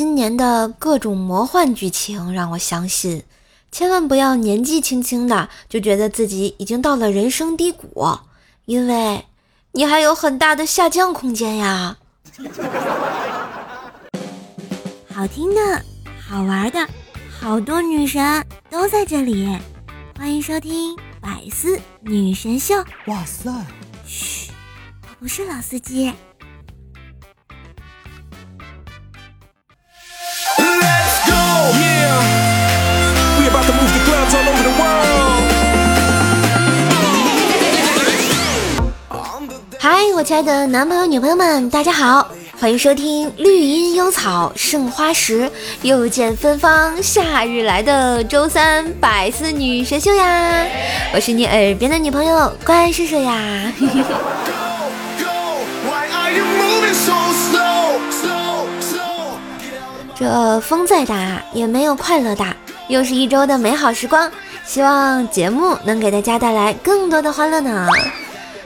今年的各种魔幻剧情让我相信，千万不要年纪轻轻的就觉得自己已经到了人生低谷，因为你还有很大的下降空间呀。好听的，好玩的，好多女神都在这里，欢迎收听《百思女神秀》。哇塞！嘘，我不是老司机。嗨，我亲爱的男朋友、女朋友们，大家好，欢迎收听绿茵幽草胜花时，又见芬芳夏日来的周三百思女神秀呀！我是你耳边的女朋友关叔叔呀。这风再大也没有快乐大，又是一周的美好时光，希望节目能给大家带来更多的欢乐呢。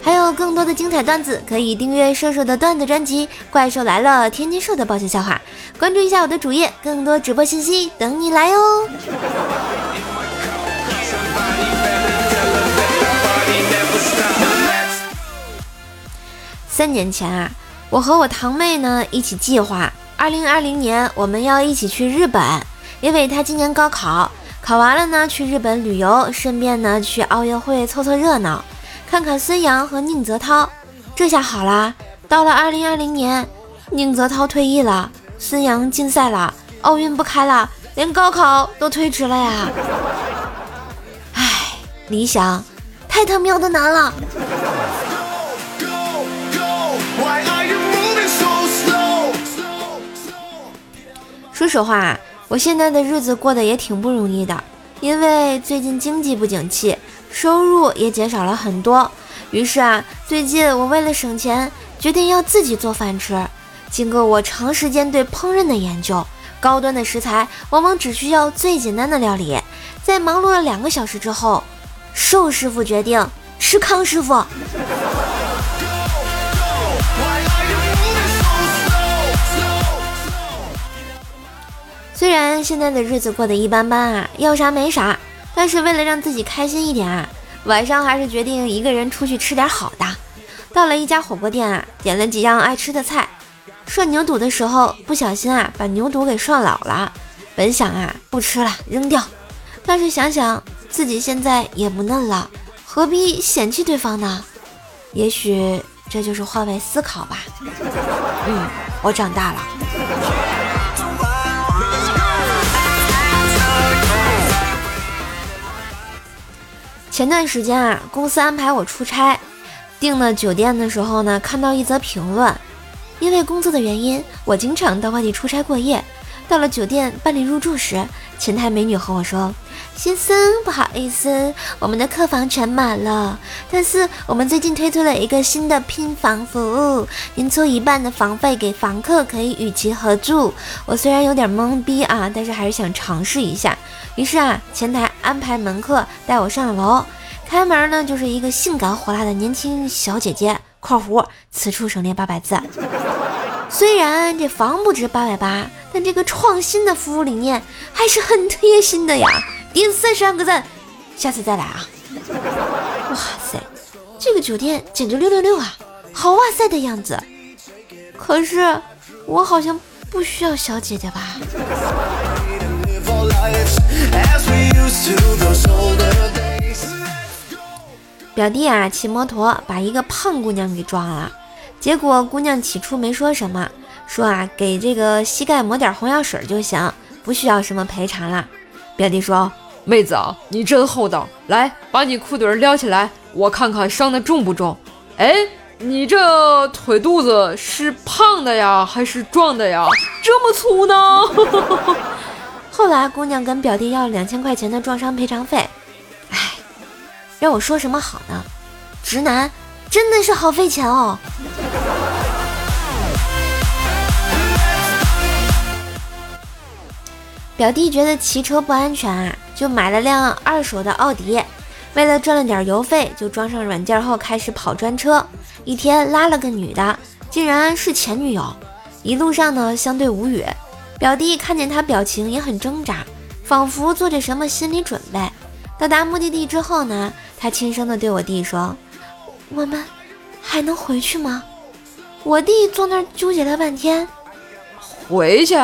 还有更多的精彩段子，可以订阅瘦瘦的段子专辑《怪兽来了》，天津瘦的爆笑笑话，关注一下我的主页，更多直播信息等你来哦。三年前啊，我和我堂妹呢一起计划，二零二零年我们要一起去日本，因为他今年高考，考完了呢去日本旅游，顺便呢去奥运会凑凑热闹。看看孙杨和宁泽涛，这下好啦！到了二零二零年，宁泽涛退役了，孙杨禁赛了，奥运不开了，连高考都推迟了呀！唉，理想太他喵的难了。说实话，我现在的日子过得也挺不容易的，因为最近经济不景气。收入也减少了很多，于是啊，最近我为了省钱，决定要自己做饭吃。经过我长时间对烹饪的研究，高端的食材往往只需要最简单的料理。在忙碌了两个小时之后，寿师傅决定吃康师傅。虽然现在的日子过得一般般啊，要啥没啥。但是为了让自己开心一点啊，晚上还是决定一个人出去吃点好的。到了一家火锅店啊，点了几样爱吃的菜。涮牛肚的时候不小心啊，把牛肚给涮老了。本想啊不吃了扔掉，但是想想自己现在也不嫩了，何必嫌弃对方呢？也许这就是换位思考吧。嗯，我长大了。前段时间啊，公司安排我出差，订了酒店的时候呢，看到一则评论，因为工作的原因，我经常到外地出差过夜。到了酒店办理入住时，前台美女和我说：“先生，不好意思，我们的客房全满了，但是我们最近推出了一个新的拼房服务，您出一半的房费给房客，可以与其合住。”我虽然有点懵逼啊，但是还是想尝试一下。于是啊，前台安排门客带我上楼，开门呢就是一个性感火辣的年轻小姐姐（括弧此处省略八百字）。虽然这房不值八百八，但这个创新的服务理念还是很贴心的呀！点三十万个赞，下次再来啊！哇塞，这个酒店简直六六六啊，好哇塞的样子。可是我好像不需要小姐姐吧？表弟啊，骑摩托把一个胖姑娘给撞了，结果姑娘起初没说什么，说啊给这个膝盖抹点红药水就行，不需要什么赔偿了。表弟说：“妹子啊，你真厚道，来把你裤腿撩起来，我看看伤的重不重。哎，你这腿肚子是胖的呀，还是壮的呀？这么粗呢？” 后来，姑娘跟表弟要了两千块钱的撞伤赔偿费。哎，让我说什么好呢？直男真的是好费钱哦。表弟觉得骑车不安全啊，就买了辆二手的奥迪。为了赚了点油费，就装上软件后开始跑专车。一天拉了个女的，竟然是前女友。一路上呢，相对无语。表弟看见他表情也很挣扎，仿佛做着什么心理准备。到达目的地之后呢，他轻声的对我弟说：“我们还能回去吗？”我弟坐那儿纠结了半天，回去，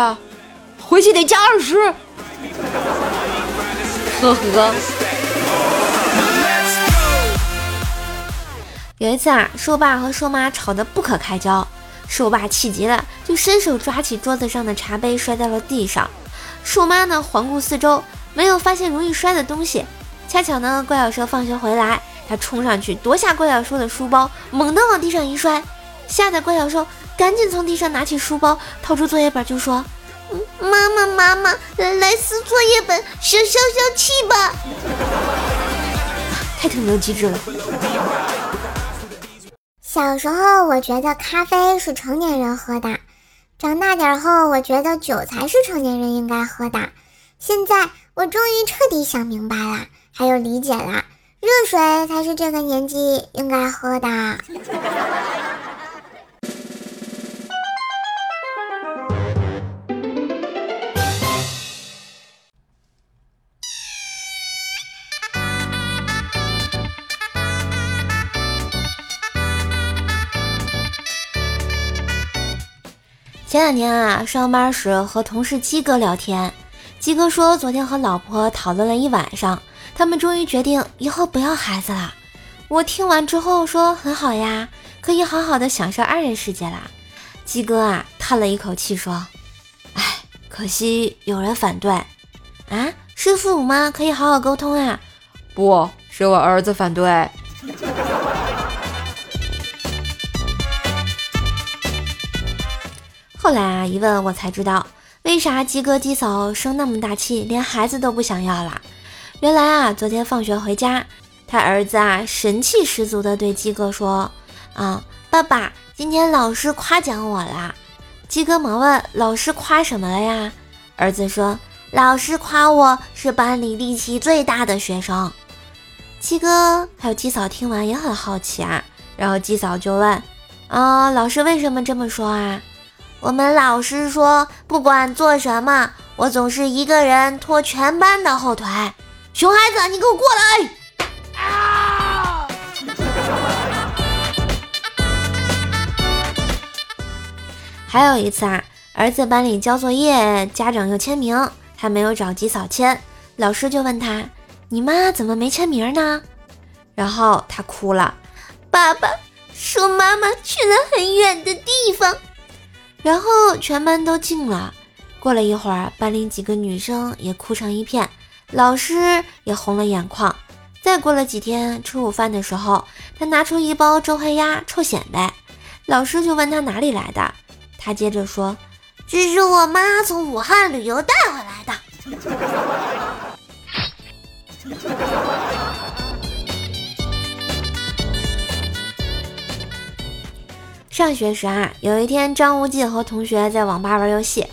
回去得加二十。呵呵。有一次啊，兽爸和兽妈吵得不可开交，瘦爸气急了，就伸手抓起桌子上的茶杯摔在了地上。树妈呢，环顾四周，没有发现容易摔的东西。恰巧呢，怪小兽放学回来，他冲上去夺下怪小兽的书包，猛地往地上一摔，吓得怪小兽赶紧从地上拿起书包，掏出作业本就说：“妈妈妈妈，来撕作业本，消消消气吧！”太挺牛机智了。小时候我觉得咖啡是成年人喝的，长大点后我觉得酒才是成年人应该喝的。现在我终于彻底想明白了。还有理解了，热水才是这个年纪应该喝的。前两天啊，上班时和同事鸡哥聊天。鸡哥说，昨天和老婆讨论了一晚上，他们终于决定以后不要孩子了。我听完之后说很好呀，可以好好的享受二人世界啦。鸡哥啊，叹了一口气说：“哎，可惜有人反对啊，是父母吗？可以好好沟通啊。”不是我儿子反对。后来啊，一问我才知道。为啥鸡哥鸡嫂生那么大气，连孩子都不想要了？原来啊，昨天放学回家，他儿子啊神气十足的对鸡哥说：“啊，爸爸，今天老师夸奖我啦。”鸡哥忙问：“老师夸什么了呀？”儿子说：“老师夸我是班里力气最大的学生。”鸡哥还有鸡嫂听完也很好奇啊，然后鸡嫂就问：“啊，老师为什么这么说啊？”我们老师说，不管做什么，我总是一个人拖全班的后腿。熊孩子，你给我过来！啊！还有一次啊，儿子班里交作业，家长要签名，他没有找吉嫂签，老师就问他：“你妈怎么没签名呢？”然后他哭了：“爸爸说妈妈去了很远的地方。”然后全班都静了。过了一会儿，班里几个女生也哭成一片，老师也红了眼眶。再过了几天，吃午饭的时候，他拿出一包周黑鸭臭显摆，老师就问他哪里来的，他接着说：“这是我妈从武汉旅游带回来的。”上学时啊，有一天张无忌和同学在网吧玩游戏，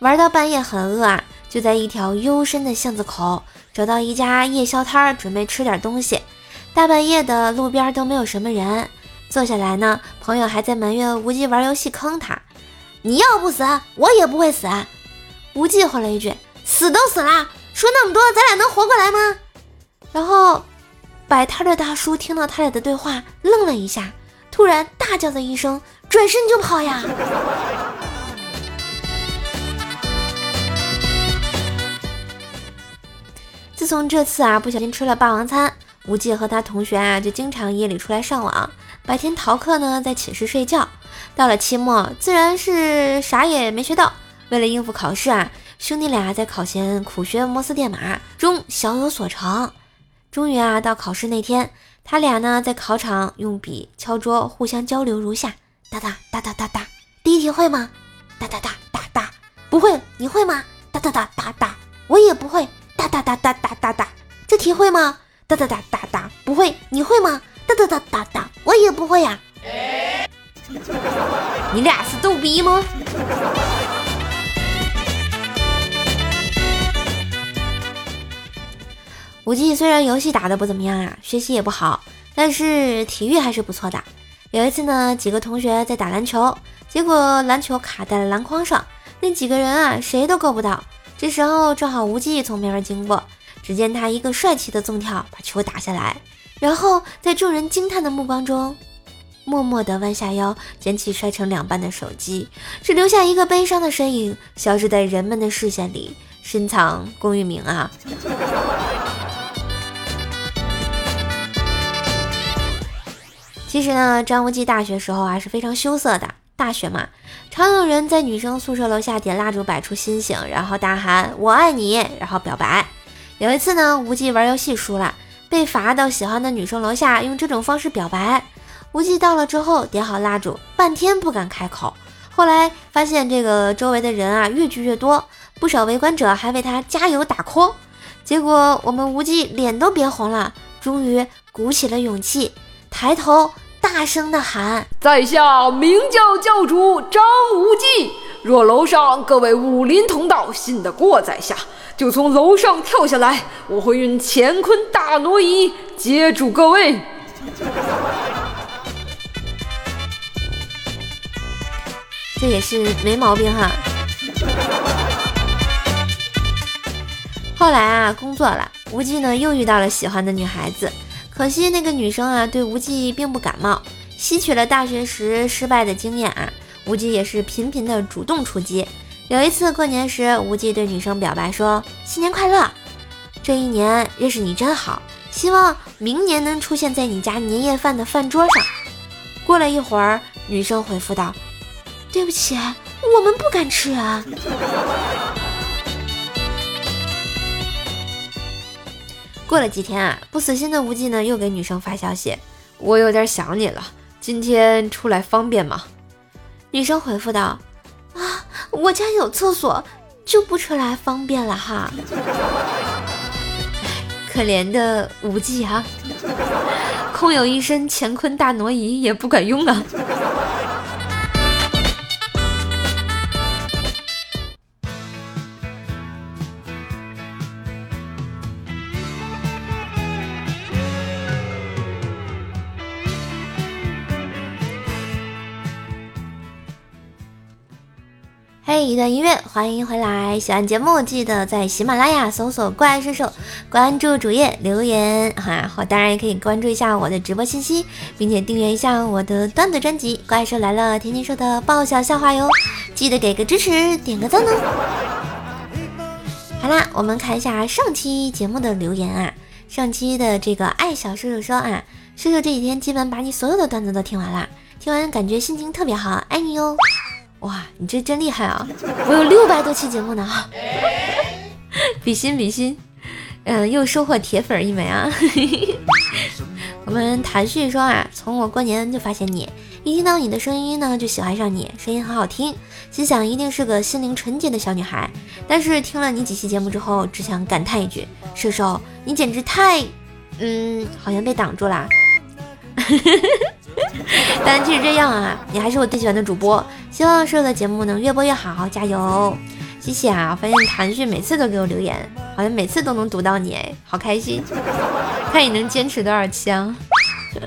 玩到半夜很饿啊，就在一条幽深的巷子口找到一家夜宵摊儿，准备吃点东西。大半夜的，路边都没有什么人，坐下来呢，朋友还在埋怨无忌玩游戏坑他：“你要不死，我也不会死。”无忌回了一句：“死都死了，说那么多，咱俩能活过来吗？”然后摆摊的大叔听到他俩的对话，愣了一下，突然大叫的一声。转身就跑呀！自从这次啊不小心吃了霸王餐，无忌和他同学啊就经常夜里出来上网，白天逃课呢在寝室睡觉。到了期末，自然是啥也没学到。为了应付考试啊，兄弟俩在考前苦学摩斯电码，终小有所成。终于啊到考试那天，他俩呢在考场用笔敲桌，互相交流如下。哒哒哒哒哒哒，第一题会吗？哒哒哒哒哒，不会，你会吗？哒哒哒哒哒，我也不会。哒哒哒哒哒哒哒，这题会吗？哒哒哒哒哒，不会，你会吗？哒哒哒哒哒，我也不会呀。你俩是逗逼吗？无忌虽然游戏打的不怎么样啊，学习也不好，但是体育还是不错的。有一次呢，几个同学在打篮球，结果篮球卡在了篮筐上，那几个人啊，谁都够不到。这时候正好无忌从边上经过，只见他一个帅气的纵跳把球打下来，然后在众人惊叹的目光中，默默地弯下腰捡起摔成两半的手机，只留下一个悲伤的身影消失在人们的视线里，深藏功与名啊！其实呢，张无忌大学时候啊是非常羞涩的。大学嘛，常有人在女生宿舍楼下点蜡烛，摆出心形，然后大喊“我爱你”，然后表白。有一次呢，无忌玩游戏输了，被罚到喜欢的女生楼下用这种方式表白。无忌到了之后，点好蜡烛，半天不敢开口。后来发现这个周围的人啊越聚越多，不少围观者还为他加油打 call。结果我们无忌脸都憋红了，终于鼓起了勇气，抬头。大声的喊：“在下明教教主张无忌，若楼上各位武林同道信得过在下，就从楼上跳下来，我会运乾坤大挪移接住各位。”这也是没毛病哈。后来啊，工作了，无忌呢又遇到了喜欢的女孩子。可惜那个女生啊，对无忌并不感冒。吸取了大学时失败的经验啊，无忌也是频频的主动出击。有一次过年时，无忌对女生表白说：“新年快乐！这一年认识你真好，希望明年能出现在你家年夜饭的饭桌上。”过了一会儿，女生回复道：“对不起，我们不敢吃啊。”过了几天啊，不死心的无忌呢，又给女生发消息：“我有点想你了，今天出来方便吗？”女生回复道：“啊，我家有厕所，就不出来方便了哈。”可怜的无忌啊，空有一身乾坤大挪移也不管用啊。嘿，一段音乐，欢迎回来！喜欢节目记得在喜马拉雅搜索“怪兽兽”，关注主页留言哈，好，当然也可以关注一下我的直播信息，并且订阅一下我的段子专辑《怪兽来了》，天天说的爆笑笑话哟，记得给个支持，点个赞哦。好啦，我们看一下上期节目的留言啊，上期的这个爱小叔叔说啊，叔叔这几天基本把你所有的段子都听完了，听完感觉心情特别好，爱你哟。哇，你这真厉害啊！我有六百多期节目呢，比 心比心，嗯，又收获铁粉一枚啊！我们谭旭说啊，从我过年就发现你，一听到你的声音呢，就喜欢上你，声音很好听，心想一定是个心灵纯洁的小女孩。但是听了你几期节目之后，只想感叹一句：射手，你简直太……嗯，好像被挡住了。但即使这样啊，你还是我最喜欢的主播。希望所有的节目能越播越好，加油！谢谢啊！我发现谭旭每次都给我留言，好像每次都能读到你，哎，好开心！看你能坚持多少期啊！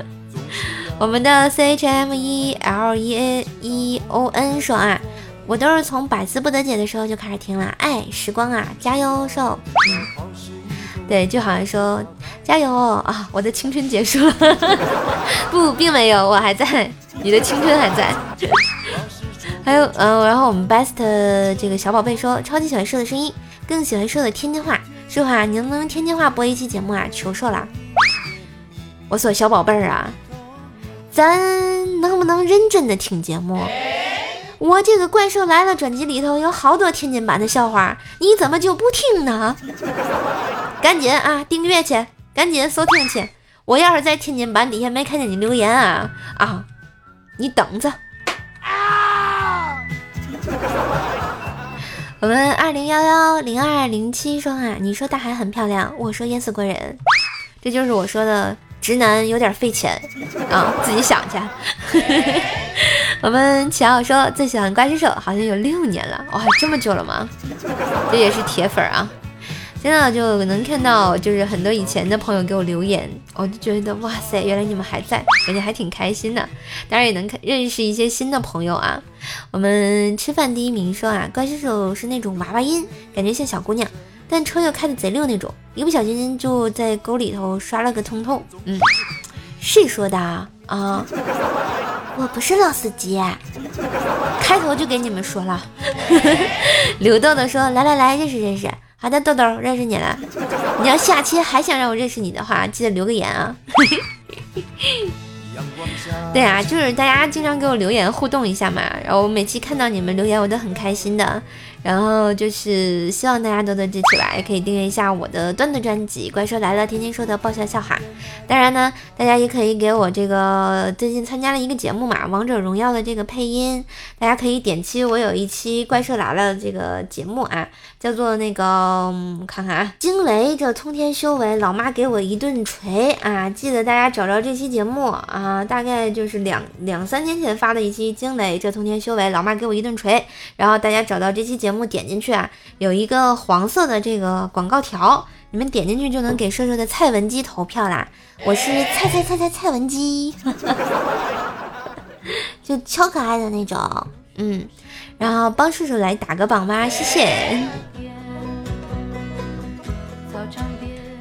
我们的 C H M E L E A E O N 说啊，我都是从百思不得解的时候就开始听了。哎，时光啊，加油，瘦！对，就好像说加油啊！我的青春结束了，不，并没有，我还在，你的青春还在。还有，嗯，然后我们 best 这个小宝贝说，超级喜欢瘦的声音，更喜欢瘦的天津话。说话，你能不能天津话播一期节目啊？求瘦了，我说小宝贝儿啊，咱能不能认真的听节目？我这个怪兽来了专辑里头有好多天津版的笑话，你怎么就不听呢？赶紧啊，订阅去，赶紧收听去。我要是在天津版底下没看见你留言啊啊，你等着。我们二零幺幺零二零七说啊，你说大海很漂亮，我说淹死过人，这就是我说的直男有点费钱啊，自己想去。我们齐奥说最喜欢怪兽手，好像有六年了，哇，这么久了吗？这也是铁粉啊。真的就能看到，就是很多以前的朋友给我留言，我就觉得哇塞，原来你们还在，感觉还挺开心的。当然也能看认识一些新的朋友啊。我们吃饭第一名说啊，怪叔叔是那种娃娃音，感觉像小姑娘，但车又开的贼溜那种，一不小心就在沟里头刷了个通透。嗯，谁说的啊？啊，我不是老司机，开头就给你们说了。刘豆豆说，来来来，认识认识。好的，豆豆认识你了。你要下期还想让我认识你的话，记得留个言啊。对啊，就是大家经常给我留言互动一下嘛，然后每期看到你们留言，我都很开心的。然后就是希望大家多多支持吧，也可以订阅一下我的段子专辑《怪兽来了》，天天说的爆笑笑话。当然呢，大家也可以给我这个最近参加了一个节目嘛，《王者荣耀》的这个配音，大家可以点击我有一期《怪兽来了》这个节目啊，叫做那个看看啊，惊雷这通天修为，老妈给我一顿锤啊！记得大家找着这期节目啊，大概就是两两三天前发的一期惊雷这通天修为，老妈给我一顿锤，然后大家找到这期节。节目点进去啊，有一个黄色的这个广告条，你们点进去就能给瘦瘦的蔡文姬投票啦。我是蔡蔡蔡蔡蔡文姬，就超可爱的那种，嗯，然后帮瘦瘦来打个榜吧，谢谢。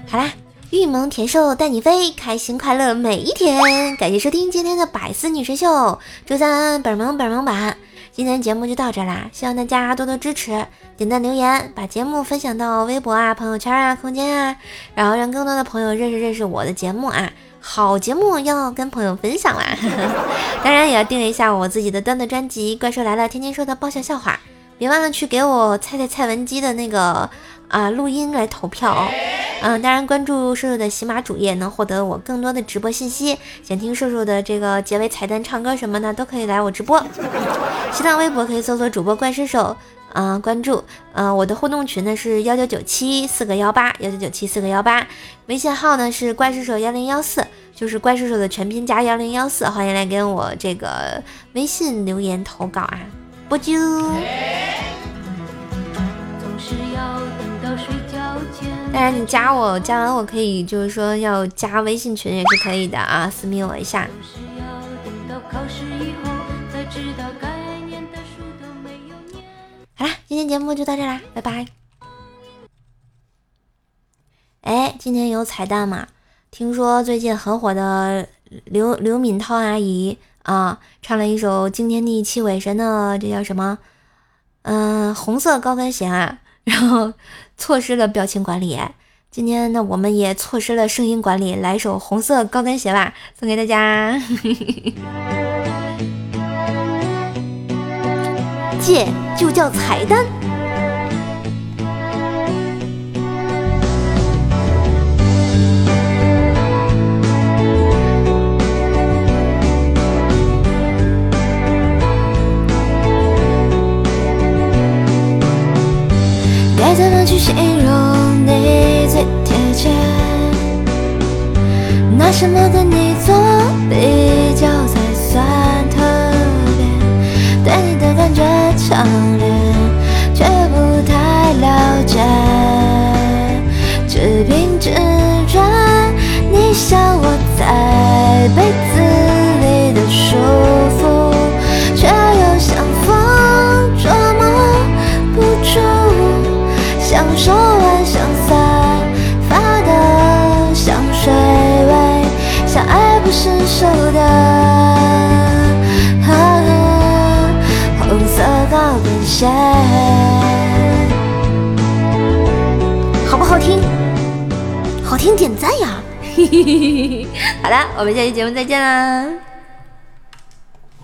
好啦，玉萌甜瘦带你飞，开心快乐每一天。感谢收听今天的百思女神秀，周三本萌本萌版。今天节目就到这啦，希望大家多多支持，点赞留言，把节目分享到微博啊、朋友圈啊、空间啊，然后让更多的朋友认识认识我的节目啊。好节目要跟朋友分享啦，当然也要订阅一下我自己的段子专辑《怪兽来了》，天天说的爆笑笑话，别忘了去给我猜猜蔡文姬的那个。啊，录音来投票哦！嗯，当然关注瘦瘦的喜马主页，能获得我更多的直播信息。想听瘦瘦的这个结尾彩蛋、唱歌什么的，都可以来我直播。新浪微博可以搜索主播怪兽手，啊，关注。嗯，我的互动群呢是幺九九七四个幺八幺九九七四个幺八，微信号呢是怪兽手幺零幺四，就是怪兽手的全拼加幺零幺四，欢迎来跟我这个微信留言投稿啊，不啾。当然，你加我，加完我可以，就是说要加微信群也是可以的啊，私密我一下。好啦，今天节目就到这啦，拜拜。哎，今天有彩蛋吗？听说最近很火的刘刘敏涛阿姨啊，唱了一首惊天地泣鬼神的，这叫什么？嗯，红色高跟鞋啊。然后错失了表情管理，今天呢我们也错失了声音管理，来首红色高跟鞋吧，送给大家。借就叫彩蛋。形容你最贴切，拿什么跟你做比较才算特别？对你的感觉强烈，却又不太了解，只凭直 好！了，我们下期节目再见啦！